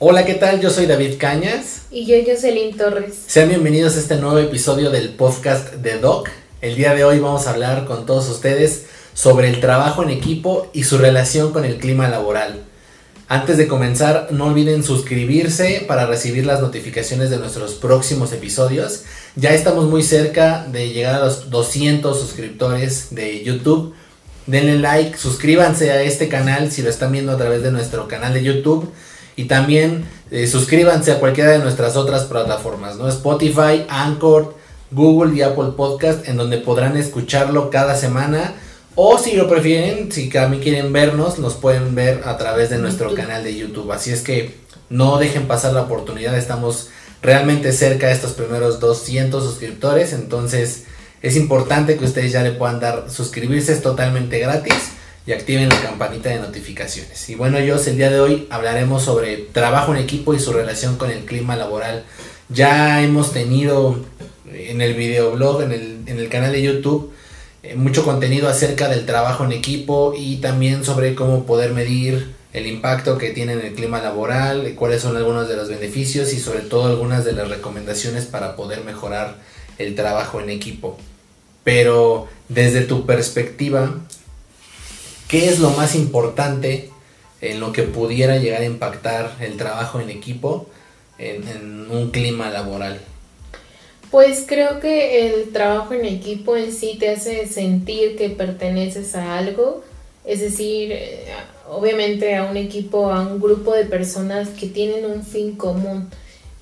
Hola, ¿qué tal? Yo soy David Cañas. Y yo, Jocelyn Torres. Sean bienvenidos a este nuevo episodio del podcast de Doc. El día de hoy vamos a hablar con todos ustedes sobre el trabajo en equipo y su relación con el clima laboral. Antes de comenzar, no olviden suscribirse para recibir las notificaciones de nuestros próximos episodios. Ya estamos muy cerca de llegar a los 200 suscriptores de YouTube. Denle like, suscríbanse a este canal si lo están viendo a través de nuestro canal de YouTube y también eh, suscríbanse a cualquiera de nuestras otras plataformas, ¿no? Spotify, Anchor, Google y Apple Podcast, en donde podrán escucharlo cada semana. O si lo prefieren, si también quieren vernos, nos pueden ver a través de nuestro canal de YouTube. Así es que no dejen pasar la oportunidad, estamos realmente cerca de estos primeros 200 suscriptores, entonces es importante que ustedes ya le puedan dar suscribirse, es totalmente gratis y activen la campanita de notificaciones. Y bueno, yo el día de hoy hablaremos sobre trabajo en equipo y su relación con el clima laboral. Ya hemos tenido en el videoblog, en el, en el canal de YouTube, eh, mucho contenido acerca del trabajo en equipo y también sobre cómo poder medir el impacto que tiene en el clima laboral, cuáles son algunos de los beneficios y sobre todo algunas de las recomendaciones para poder mejorar el trabajo en equipo. Pero desde tu perspectiva, ¿Qué es lo más importante en lo que pudiera llegar a impactar el trabajo en equipo en, un clima laboral? Pues creo que el trabajo en equipo en sí te hace sentir que perteneces a algo, es decir, eh, obviamente a un equipo, a un grupo de personas que tienen un fin común.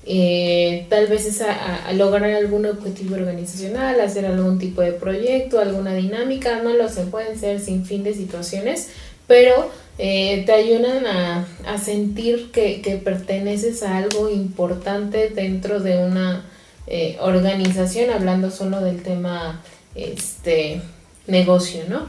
Eh, tal vez es a, lograr algún objetivo organizacional, hacer algún tipo de proyecto, alguna dinámica, no lo sé, pueden ser sin fin de situaciones, pero eh, te ayudan a, sentir que, perteneces a algo importante dentro de una eh, organización, hablando solo del tema este negocio, ¿no?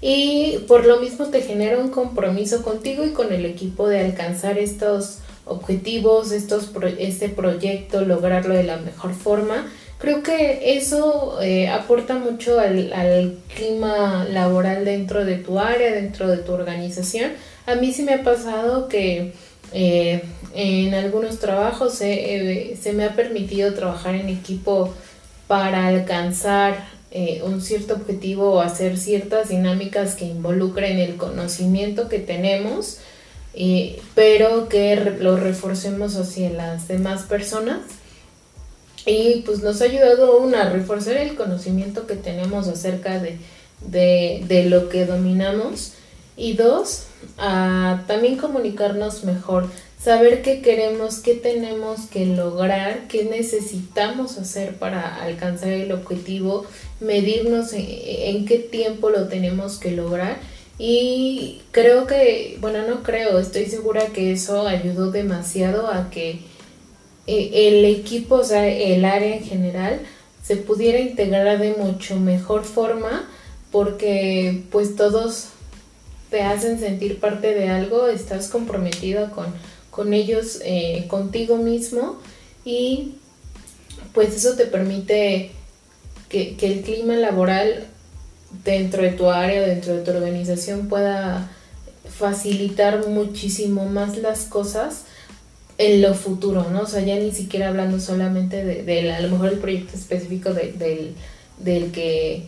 Y por lo mismo te genera un compromiso contigo y con el equipo de alcanzar estos objetivos, estos este proyecto, lograrlo de la mejor forma. Creo que eso eh, aporta mucho al, clima laboral dentro de tu área, dentro de tu organización. A mí sí me ha pasado que eh, en algunos trabajos eh, se me ha permitido trabajar en equipo para alcanzar un cierto objetivo o hacer ciertas dinámicas que involucren el conocimiento que tenemos pero que lo reforcemos hacia las demás personas. Y pues nos ha ayudado una a reforzar el conocimiento que tenemos acerca de, de, lo que dominamos. Y dos, a también comunicarnos mejor, saber qué queremos, qué tenemos que lograr, qué necesitamos hacer para alcanzar el objetivo, medirnos en qué tiempo lo tenemos que lograr y creo que, bueno, no creo, estoy segura que eso ayudó demasiado a que eh, el equipo, o sea, el área en general, se pudiera integrar de mucho mejor forma porque pues todos te hacen sentir parte de algo, estás comprometido con, con ellos, eh, contigo mismo y pues eso te permite que, que el clima laboral dentro de tu área dentro de tu organización pueda facilitar muchísimo más las cosas en lo futuro, ¿no? O sea, ya ni siquiera hablando solamente de, a lo mejor el proyecto específico del, del que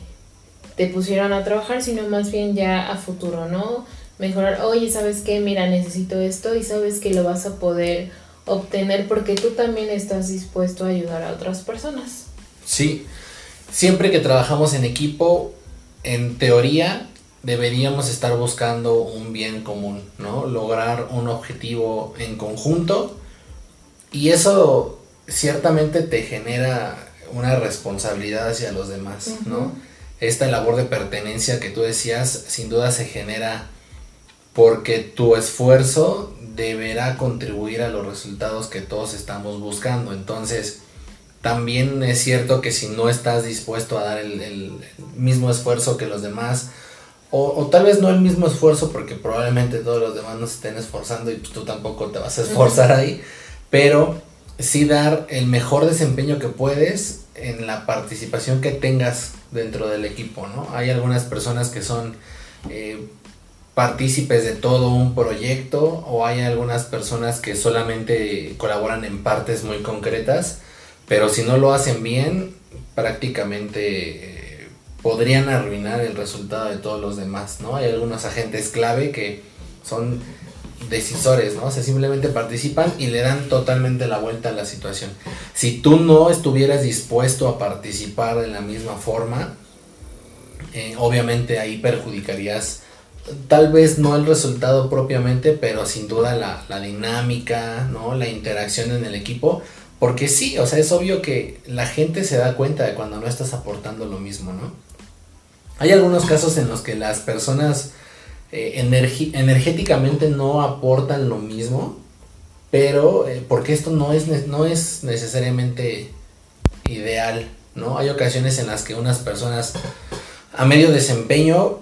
te pusieron a trabajar, sino más bien ya a futuro, ¿no? Mejorar, oye, ¿sabes qué? Mira, necesito esto y sabes que lo vas a poder obtener porque tú también estás dispuesto a ayudar a otras personas. Sí, siempre que trabajamos en equipo, en teoría deberíamos estar buscando un bien común, ¿no? Lograr un objetivo en conjunto y eso ciertamente te genera una responsabilidad hacia los demás, ¿no? Esta labor de pertenencia que tú decías sin duda se genera porque tu esfuerzo deberá contribuir a los resultados que todos estamos buscando. Entonces, también es cierto que si no estás dispuesto a dar el, mismo esfuerzo que los demás, o, tal vez no el mismo esfuerzo porque probablemente todos los demás no se estén esforzando y tú tampoco te vas a esforzar ahí, pero sí dar el mejor desempeño que puedes en la participación que tengas dentro del equipo, ¿no? Hay algunas personas que son eh, partícipes de todo un proyecto o hay algunas personas que solamente colaboran en partes muy concretas, pero si no lo hacen bien, prácticamente eh, podrían arruinar el resultado de todos los demás, ¿no? Hay algunos agentes clave que son decisores, ¿no? O sea, simplemente participan y le dan totalmente la vuelta a la situación. Si tú no estuvieras dispuesto a participar de la misma forma, eh, obviamente ahí perjudicarías tal vez no el resultado propiamente, pero sin duda la, la, dinámica, ¿no? La interacción en el equipo. Porque sí, o sea, es obvio que la gente se da cuenta de cuando no estás aportando lo mismo, ¿no? Hay algunos casos en los que las personas eh, energéticamente no aportan lo mismo, pero eh, porque esto no es, no es necesariamente ideal, ¿no? Hay ocasiones en las que unas personas a medio desempeño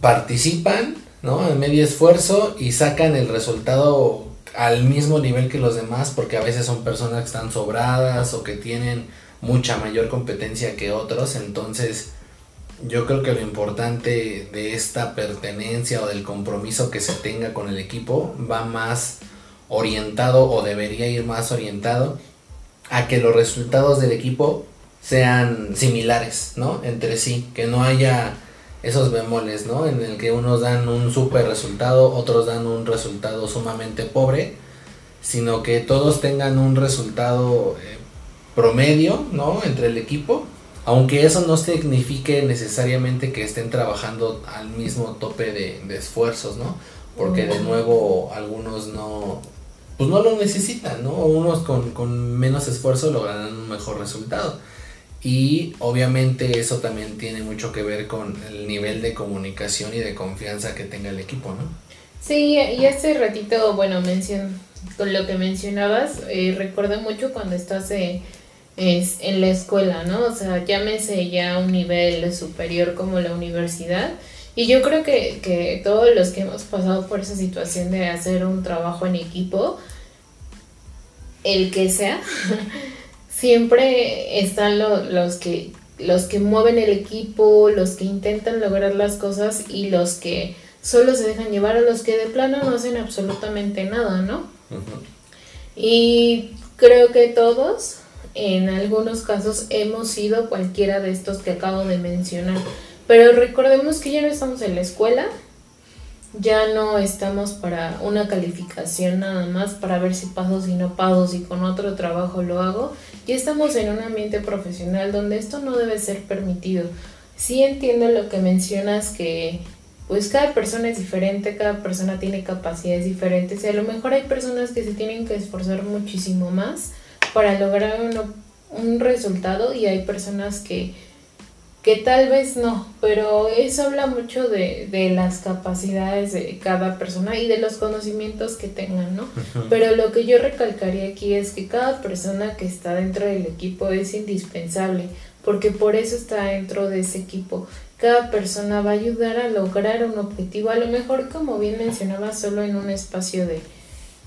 participan, ¿no? A medio esfuerzo y sacan el resultado al mismo nivel que los demás, porque a veces son personas que están sobradas o que tienen mucha mayor competencia que otros, entonces yo creo que lo importante de esta pertenencia o del compromiso que se tenga con el equipo va más orientado o debería ir más orientado a que los resultados del equipo sean similares, ¿no? Entre sí, que no haya esos bemoles, ¿no? En el que unos dan un super resultado, otros dan un resultado sumamente pobre, sino que todos tengan un resultado eh, promedio, ¿no? Entre el equipo aunque eso no signifique necesariamente que estén trabajando al mismo tope de, esfuerzos, ¿no? Porque de nuevo algunos no, pues no lo necesitan, ¿no? Unos con, con menos esfuerzo lograrán un mejor resultado. Y obviamente eso también tiene mucho que ver con el nivel de comunicación y de confianza que tenga el equipo, ¿no? Sí, y hace ratito, bueno, mencion, con lo que mencionabas, eh, recuerdo mucho cuando estás eh, es en la escuela, ¿no? O sea, llámese ya un nivel superior como la universidad. Y yo creo que, que todos los que hemos pasado por esa situación de hacer un trabajo en equipo, el que sea, siempre están los, que, los que mueven el equipo, los que intentan lograr las cosas y los que solo se dejan llevar a los que de plano no hacen absolutamente nada, ¿no? Y creo que todos en algunos casos hemos sido cualquiera de estos que acabo de mencionar. Pero recordemos que ya no estamos en la escuela, ya no estamos para una calificación nada más para ver si paso, si no paso, si con otro trabajo lo hago. Ya estamos en un ambiente profesional donde esto no debe ser permitido. Sí entiendo lo que mencionas que pues cada persona es diferente, cada persona tiene capacidades diferentes y a lo mejor hay personas que se tienen que esforzar muchísimo más para lograr un resultado y hay personas que, que tal vez no, pero eso habla mucho de, de, las capacidades de cada persona y de los conocimientos que tengan, ¿no? Pero lo que yo recalcaría aquí es que cada persona que está dentro del equipo es indispensable, porque por eso está dentro de ese equipo. Cada persona va a ayudar a lograr un objetivo, a lo mejor como bien mencionaba, solo en un espacio de,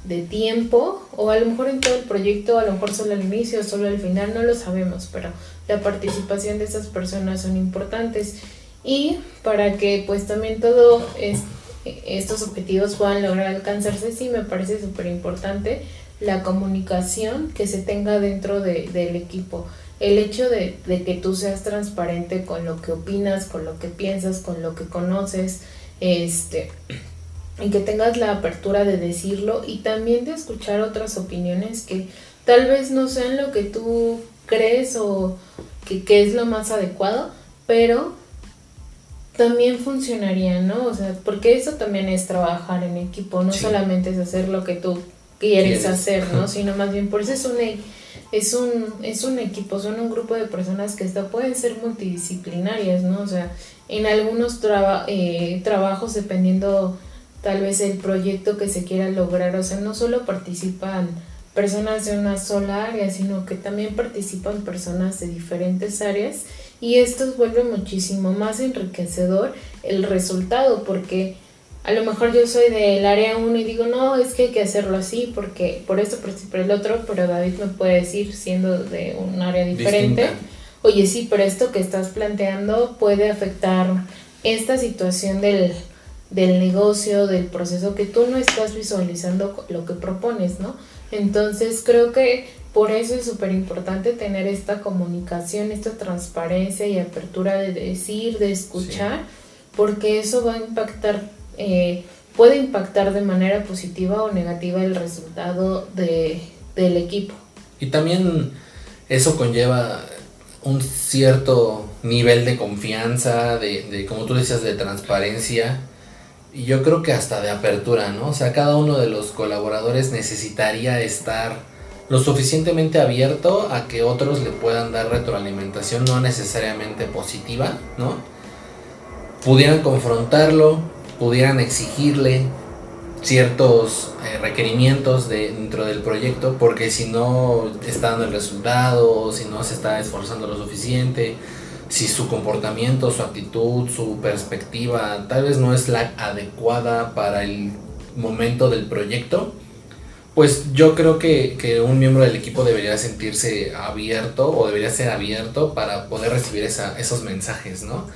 de tiempo o a lo mejor en todo el proyecto, a lo mejor solo al inicio, solo al final, no lo sabemos, pero la participación de esas personas son importantes y para que pues también todos estos objetivos puedan lograr alcanzarse, sí me parece súper importante la comunicación que se tenga dentro de, del equipo. El hecho de, de que tú seas transparente con lo que opinas, con lo que piensas, con lo que conoces, este, y que tengas la apertura de decirlo y también de escuchar otras opiniones que tal vez no sean lo que tú crees o que, es lo más adecuado, pero también funcionaría, ¿no? O sea, porque eso también es trabajar en equipo, no solamente es hacer lo que tú quieres hacer, ¿no? Sino más bien, por eso es un, es un, es un equipo, son un grupo de personas que hasta pueden ser multidisciplinarias, ¿no? O sea, en algunos eh, trabajos, dependiendo tal vez el proyecto que se quiera lograr. O sea, no solo participan personas de una sola área, sino que también participan personas de diferentes áreas y esto vuelve muchísimo más enriquecedor el resultado porque a lo mejor yo soy del área 1 y digo, no, es que hay que hacerlo así porque por esto, por el otro, pero David me puede decir, siendo de un área diferente, oye, sí, pero esto que estás planteando puede afectar esta situación del, del negocio, del proceso, que tú no estás visualizando lo que propones, ¿no? Entonces creo que por eso es súper importante tener esta comunicación, esta transparencia y apertura de decir, de escuchar, porque eso va a impactar, eh, puede impactar de manera positiva o negativa el resultado de, del equipo. Y también eso conlleva un cierto nivel de confianza, de, de, como tú decías, de transparencia y yo creo que hasta de apertura, ¿no? O sea, cada uno de los colaboradores necesitaría estar lo suficientemente abierto a que otros le puedan dar retroalimentación, no necesariamente positiva, ¿no? Pudieran confrontarlo, pudieran exigirle ciertos eh, requerimientos de, dentro del proyecto, porque si no está dando el resultado, si no se está esforzando lo suficiente, si su comportamiento, su actitud, su perspectiva tal vez no es la adecuada para el momento del proyecto, pues yo creo que, un miembro del equipo debería sentirse abierto o debería ser abierto para poder recibir esos mensajes, ¿no?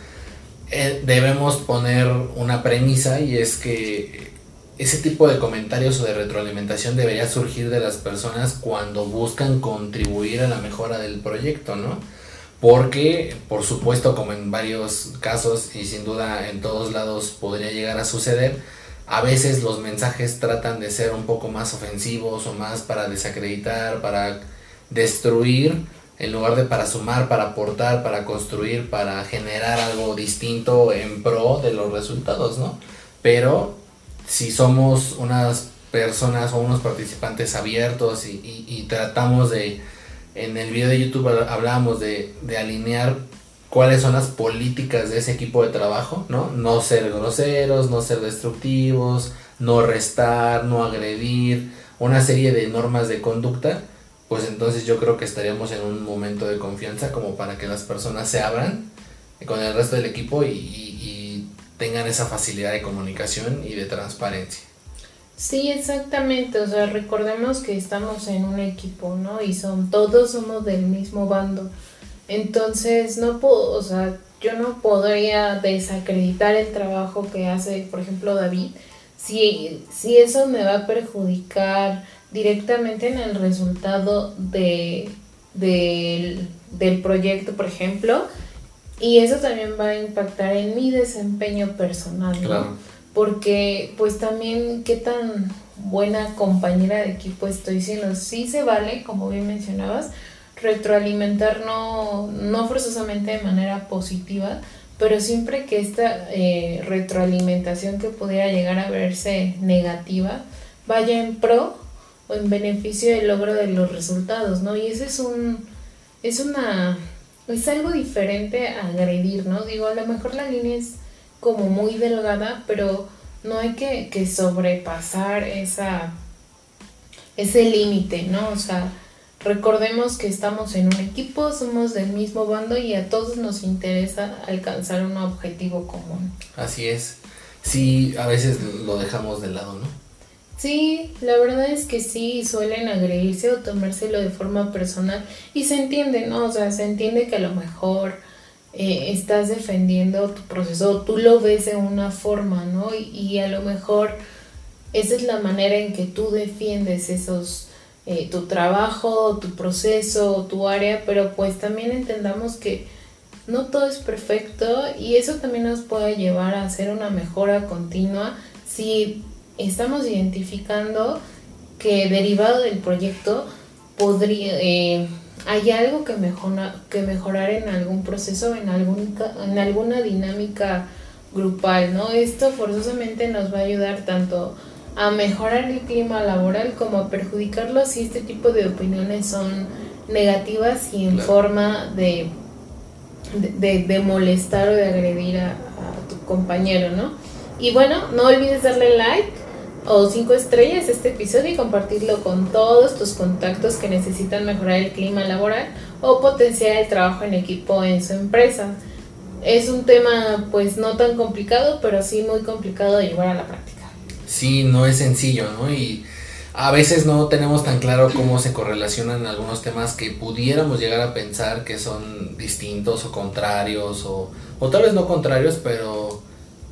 Eh, debemos poner una premisa y es que ese tipo de comentarios o de retroalimentación debería surgir de las personas cuando buscan contribuir a la mejora del proyecto, ¿no? Porque por supuesto como en varios casos y sin duda en todos lados podría llegar a suceder, a veces los mensajes tratan de ser un poco más ofensivos o más para desacreditar, para destruir, en lugar de para sumar, para aportar, para construir, para generar algo distinto en pro de los resultados, ¿no? Pero si somos unas personas o unos participantes abiertos y tratamos de en el video de YouTube hablábamos de, alinear cuáles son las políticas de ese equipo de trabajo, ¿no? No ser groseros, no ser destructivos, no restar, no agredir, una serie de normas de conducta, pues entonces yo creo que estaríamos en un momento de confianza como para que las personas se abran con el resto del equipo y tengan esa facilidad de comunicación y de transparencia. Sí, exactamente. O sea, recordemos que estamos en un equipo, ¿no? Y son todos somos del mismo bando. Entonces, no puedo, o sea, yo no podría desacreditar el trabajo que hace, por ejemplo, David, si, si eso me va a perjudicar directamente en el resultado de, del proyecto, por ejemplo, y eso también va a impactar en mi desempeño personal, ¿no? Porque pues también qué tan buena compañera de equipo estoy siendo. Sí se vale, como bien mencionabas, retroalimentar no, no forzosamente de manera positiva, pero siempre que esta eh, retroalimentación que pudiera llegar a verse negativa vaya en pro o en beneficio del logro de los resultados, ¿no? Y ese es un, es una, es algo diferente a agredir, ¿no? Digo, a lo mejor la línea es como muy delgada, pero no hay que, que sobrepasar esa, ese límite, ¿no? O sea, recordemos que estamos en un equipo, somos del mismo bando y a todos nos interesa alcanzar un objetivo común. Así es. Sí, a veces lo dejamos de lado, ¿no? Sí, la verdad es que sí, suelen agredirse o tomárselo de forma personal y se entiende, ¿no? O sea, se entiende que a lo mejor eh, estás defendiendo tu proceso, tú lo ves de una forma, ¿no? Y, a lo mejor esa es la manera en que tú defiendes esos, eh, tu trabajo, tu proceso, tu área, pero pues también entendamos que no todo es perfecto y eso también nos puede llevar a hacer una mejora continua si estamos identificando que derivado del proyecto podría... Eh, hay algo que, mejora, que mejorar en algún proceso, en, algún, en alguna dinámica grupal, ¿no? Esto forzosamente nos va a ayudar tanto a mejorar el clima laboral como a perjudicarlo si este tipo de opiniones son negativas y en forma de, de, molestar o de agredir a, a tu compañero, ¿no? Y bueno, no olvides darle like o cinco estrellas este episodio y compartirlo con todos tus contactos que necesitan mejorar el clima laboral o potenciar el trabajo en equipo en su empresa. Es un tema pues no tan complicado, pero sí muy complicado de llevar a la práctica. Sí, no es sencillo, ¿no? Y a veces no tenemos tan claro cómo se correlacionan algunos temas que pudiéramos llegar a pensar que son distintos o contrarios o, o tal vez no contrarios, pero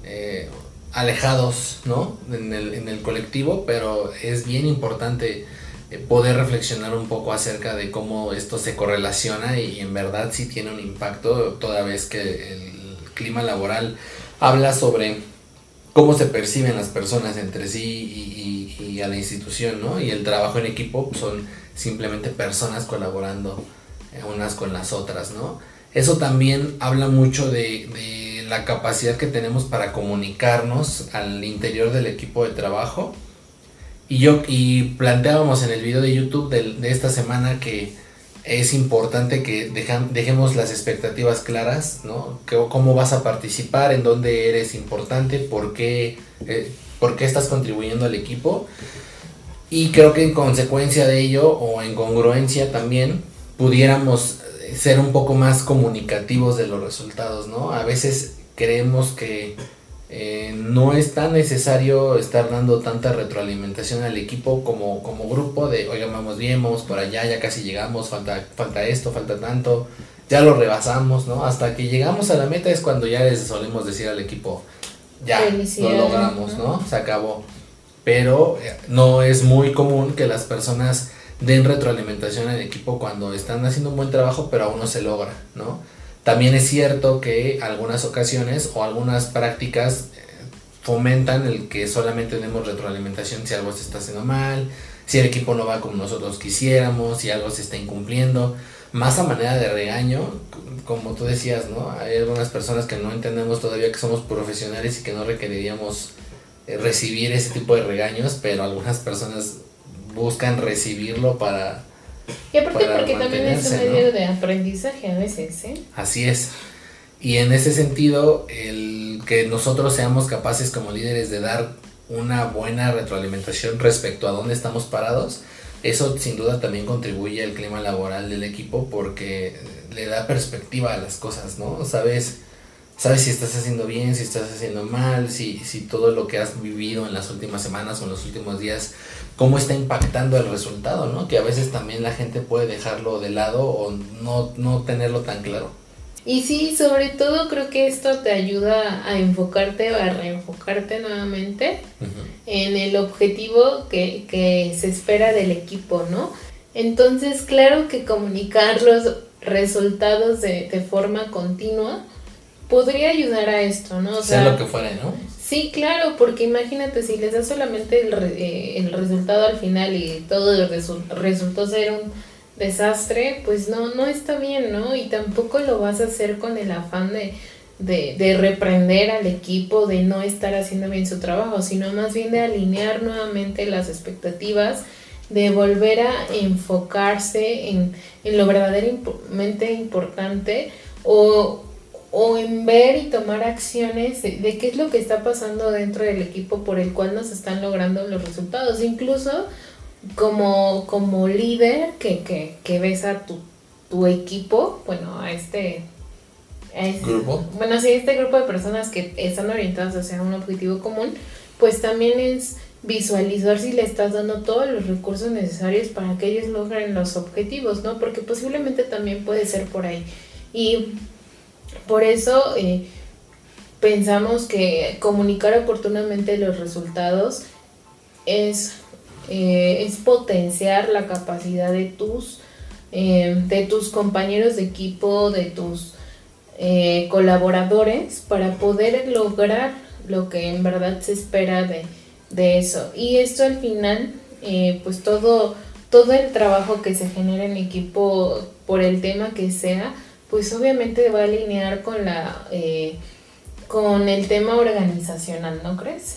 eh, alejados, ¿no? En el, en el colectivo, pero es bien importante eh, poder reflexionar un poco acerca de cómo esto se correlaciona y en verdad sí tiene un impacto toda vez que el clima laboral habla sobre cómo se perciben las personas entre sí y, y, a la institución, ¿no? Y el trabajo en equipo son simplemente personas colaborando eh, unas con las otras, ¿no? Eso también habla mucho de, de la capacidad que tenemos para comunicarnos al interior del equipo de trabajo y yo y planteábamos en el video de YouTube de, esta semana que es importante que dejemos las expectativas claras, ¿no? Que, cómo vas a participar, en dónde eres importante, por qué, eh, por qué estás contribuyendo al equipo. Y creo que en consecuencia de ello, o en congruencia también, pudiéramos ser un poco más comunicativos de los resultados, ¿no? A veces creemos que eh, no es tan necesario estar dando tanta retroalimentación al equipo como, como grupo de, oiga, vamos bien, vamos por allá, ya casi llegamos, falta, falta esto, falta tanto, ya lo rebasamos, ¿no? Hasta que llegamos a la meta es cuando ya les solemos decir al equipo, ya, lo logramos, ¿no? Se acabó. Pero eh, no es muy común que las personas den retroalimentación al equipo cuando están haciendo un buen trabajo, pero aún no se logra, ¿no? También es cierto que algunas ocasiones o algunas prácticas eh, fomentan el que solamente demos retroalimentación si algo se está haciendo mal, si el equipo no va como nosotros quisiéramos, si algo se está incumpliendo, más a manera de regaño, como tú decías, ¿no? Hay algunas personas que no entendemos todavía que somos profesionales y que no requeriríamos eh, recibir ese tipo de regaños, pero algunas personas buscan recibirlo para y aparte porque también es un medio de aprendizaje a veces, ¿eh? Así es. Y en ese sentido, el que nosotros seamos capaces como líderes de dar una buena retroalimentación respecto a dónde estamos parados, eso sin duda también contribuye al clima laboral del equipo porque le da perspectiva a las cosas, ¿no? Sabes, sabes si estás haciendo bien, si estás haciendo mal, si, si todo lo que has vivido en las últimas semanas o en los últimos días cómo está impactando el resultado, ¿no? Que a veces también la gente puede dejarlo de lado o no, no tenerlo tan claro. Y sí, sobre todo creo que esto te ayuda a enfocarte o a reenfocarte nuevamente en el objetivo que, que se espera del equipo, ¿no? Entonces, claro que comunicar los resultados de, de forma continua podría ayudar a esto, ¿no? O sea, lo que fuera, ¿no? Sí, claro, porque imagínate si les das solamente el, eh, el resultado al final y todo resultó ser un desastre, pues no, no está bien, ¿no? Y tampoco lo vas a hacer con el afán de, de, de reprender al equipo, de no estar haciendo bien su trabajo, sino más bien de alinear nuevamente las expectativas, de volver a enfocarse en, en lo verdaderamente importante o o en ver y tomar acciones de, qué es lo que está pasando dentro del equipo por el cual nos están logrando los resultados. Incluso como, como líder que, que, que ves a tu, tu equipo, bueno, a este, grupo. Bueno, sí, este grupo de personas que están orientadas hacia un objetivo común, pues también es visualizar si le estás dando todos los recursos necesarios para que ellos logren los objetivos, ¿no? Porque posiblemente también puede ser por ahí. Y por eso eh, pensamos que comunicar oportunamente los resultados es, eh, es potenciar la capacidad de tus, eh, de tus compañeros de equipo, de tus colaboradores para poder lograr lo que en verdad se espera de, de eso. Y esto al final, pues todo, todo el trabajo que se genera en equipo por el tema que sea, pues obviamente va a alinear con la eh, con el tema organizacional, ¿no crees?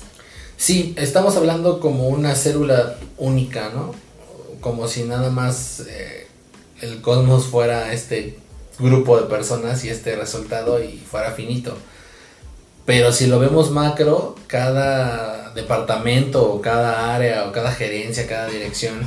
Sí, estamos hablando como una célula única, ¿no? Como si nada más eh, el cosmos fuera este grupo de personas y este resultado y fuera finito. Pero si lo vemos macro, cada departamento o cada área o cada gerencia, cada dirección,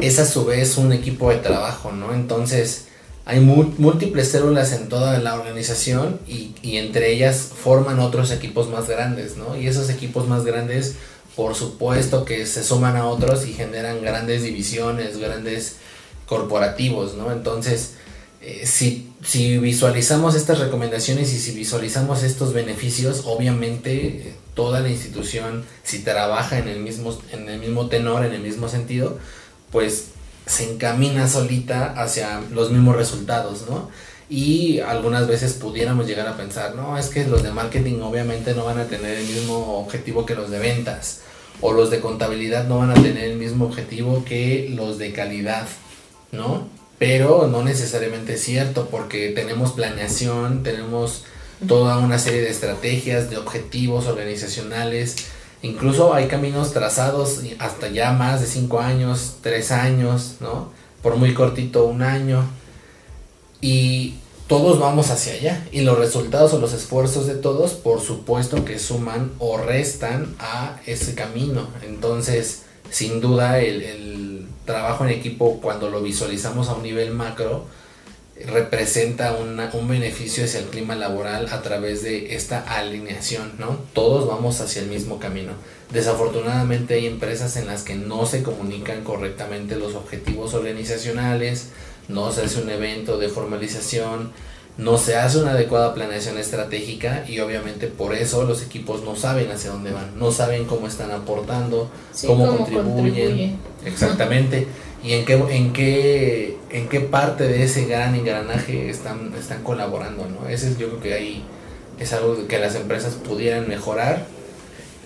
es a su vez un equipo de trabajo, ¿no? Entonces, hay múltiples células en toda la organización y, entre ellas forman otros equipos más grandes, ¿no? Y esos equipos más grandes, por supuesto que se suman a otros y generan grandes divisiones, grandes corporativos, ¿no? Entonces, eh, si, si, visualizamos estas recomendaciones y si visualizamos estos beneficios, obviamente toda la institución, si trabaja en el mismo, en el mismo tenor, en el mismo sentido, pues se encamina solita hacia los mismos resultados, ¿no? Y algunas veces pudiéramos llegar a pensar, no, es que los de marketing obviamente no van a tener el mismo objetivo que los de ventas, o los de contabilidad no van a tener el mismo objetivo que los de calidad, ¿no? Pero no necesariamente es cierto, porque tenemos planeación, tenemos toda una serie de estrategias, de objetivos organizacionales, incluso hay caminos trazados hasta ya más de cinco años, tres años, ¿no? Por muy cortito, un año. Y todos vamos hacia allá. Y los resultados o los esfuerzos de todos, por supuesto que suman o restan a ese camino. Entonces, sin duda, el, el trabajo en equipo, cuando lo visualizamos a un nivel macro, representa un beneficio hacia el clima laboral a través de esta alineación, ¿no? Todos vamos hacia el mismo camino. Desafortunadamente hay empresas en las que no se comunican correctamente los objetivos organizacionales, no se hace un evento de formalización, no se hace una adecuada planeación estratégica y obviamente por eso los equipos no saben hacia dónde van, no saben cómo están aportando, cómo, contribuyen. Exactamente y en qué, en qué, en qué parte de ese gran engranaje están, están colaborando, ¿no? Ese es, yo creo que ahí es algo que las empresas pudieran mejorar,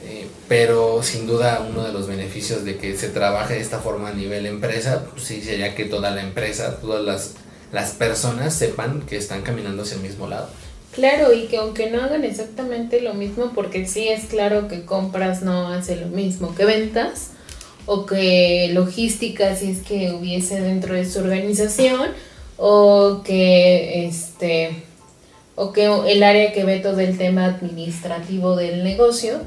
eh, pero sin duda uno de los beneficios de que se trabaje de esta forma a nivel empresa, pues sí sería que toda la empresa, todas las, las personas sepan que están caminando hacia el mismo lado. Claro, y que aunque no hagan exactamente lo mismo, porque sí es claro que compras no hace lo mismo que ventas, o que logística si es que hubiese dentro de su organización o que este o que el área que ve todo el tema administrativo del negocio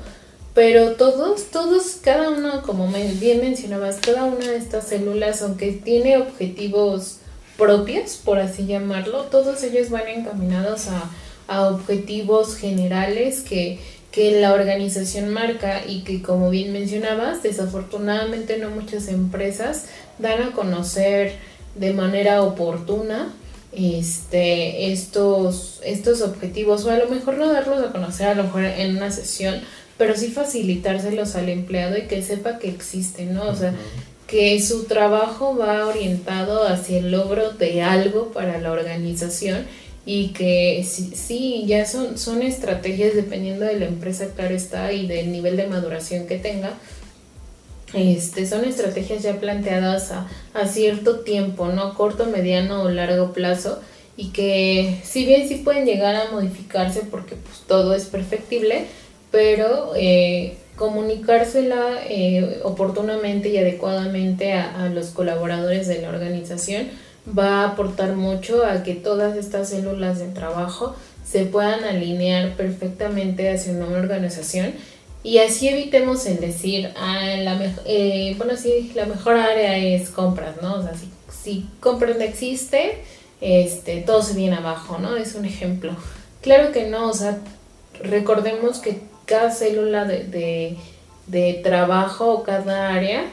pero todos todos cada uno como bien mencionabas cada una de estas células aunque tiene objetivos propios por así llamarlo todos ellos van encaminados a, a objetivos generales que que la organización marca y que como bien mencionabas, desafortunadamente no muchas empresas dan a conocer de manera oportuna este, estos, estos objetivos o a lo mejor no darlos a conocer a lo mejor en una sesión, pero sí facilitárselos al empleado y que sepa que existen, ¿no? O sea, que su trabajo va orientado hacia el logro de algo para la organización y que sí, ya son, son estrategias dependiendo de la empresa, claro está, y del nivel de maduración que tenga. Este, son estrategias ya planteadas a, a cierto tiempo, ¿no? Corto, mediano o largo plazo y que si bien sí pueden llegar a modificarse porque pues todo es perfectible, pero eh, comunicársela eh, oportunamente y adecuadamente a los colaboradores de la organización va a aportar mucho a que todas estas células de trabajo se puedan alinear perfectamente hacia una organización y así evitemos el decir, ah, la eh, bueno, sí, la mejor área es compras, ¿no? O sea, si, si compras no existe, este, todo se viene abajo, ¿no? Es un ejemplo. Claro que no, o sea, recordemos que cada célula de, de, de trabajo, cada área,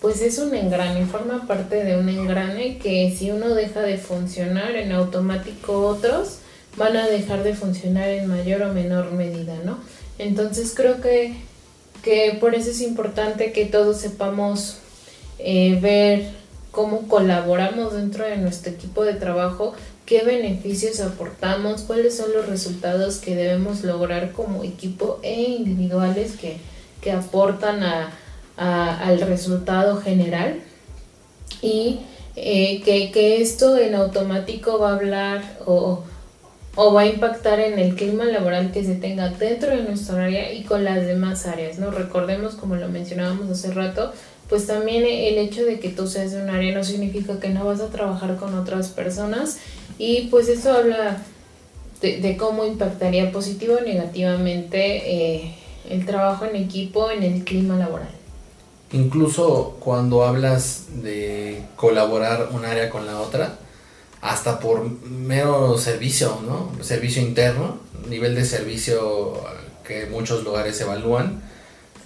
pues es un engrane, forma parte de un engrane que si uno deja de funcionar en automático otros van a dejar de funcionar en mayor o menor medida, ¿no? Entonces creo que, que por eso es importante que todos sepamos eh, ver cómo colaboramos dentro de nuestro equipo de trabajo, qué beneficios aportamos, cuáles son los resultados que debemos lograr como equipo e individuales que, que aportan a, al resultado general y eh, que, esto en automático va a hablar o, va a impactar en el clima laboral que se tenga dentro de nuestra área y con las demás áreas, ¿no? Recordemos, como lo mencionábamos hace rato, pues también el hecho de que tú seas de un área no significa que no vas a trabajar con otras personas y pues eso habla de, cómo impactaría positivo o negativamente eh, el trabajo en equipo en el clima laboral. Incluso cuando hablas de colaborar un área con la otra, hasta por mero servicio, ¿no? Servicio interno, nivel de servicio que muchos lugares evalúan.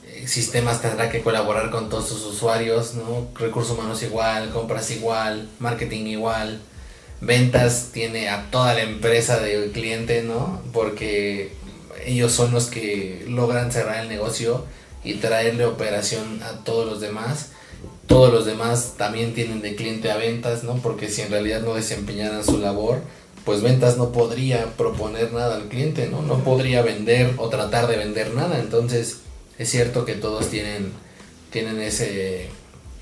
Eh, sistemas tendrá que colaborar con todos sus usuarios, ¿no? Recursos humanos igual, compras igual, marketing igual, ventas tiene a toda la empresa del cliente, ¿no? Porque ellos son los que logran cerrar el negocio y traerle operación a todos los demás. Todos los demás también tienen de cliente a ventas, ¿no? Porque si en realidad no desempeñaran su labor, pues ventas no podría proponer nada al cliente, ¿no? No podría vender o tratar de vender nada. Entonces, es cierto que todos tienen, tienen ese,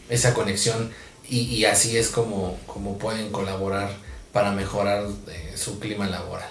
esa conexión y, así es como, como pueden colaborar para mejorar eh, su clima laboral.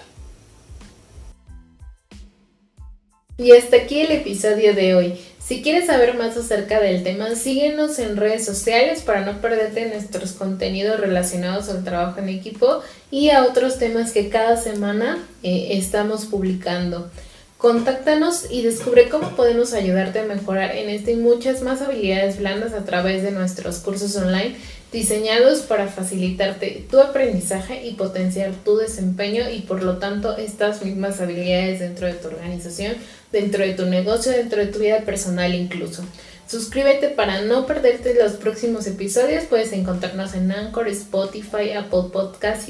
Y hasta aquí el episodio de hoy. Si quieres saber más acerca del tema, síguenos en redes sociales para no perderte nuestros contenidos relacionados al trabajo en equipo y a otros temas que cada semana eh, estamos publicando. Contáctanos y descubre cómo podemos ayudarte a mejorar en este y muchas más habilidades blandas a través de nuestros cursos online diseñados para facilitarte tu aprendizaje y potenciar tu desempeño y por lo tanto estas mismas habilidades dentro de tu organización, dentro de tu negocio, dentro de tu vida personal incluso. Suscríbete para no perderte los próximos episodios. Puedes encontrarnos en Anchor, Spotify, Apple Podcasts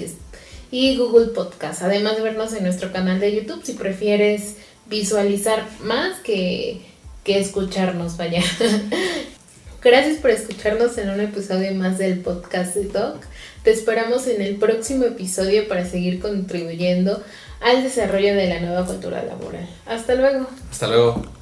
y, Google Podcasts. Además de vernos en nuestro canal de YouTube si prefieres visualizar más que, que escucharnos, vaya. Gracias por escucharnos en un episodio más del podcast de Doc. Te esperamos en el próximo episodio para seguir contribuyendo al desarrollo de la nueva cultura laboral. Hasta luego. Hasta luego.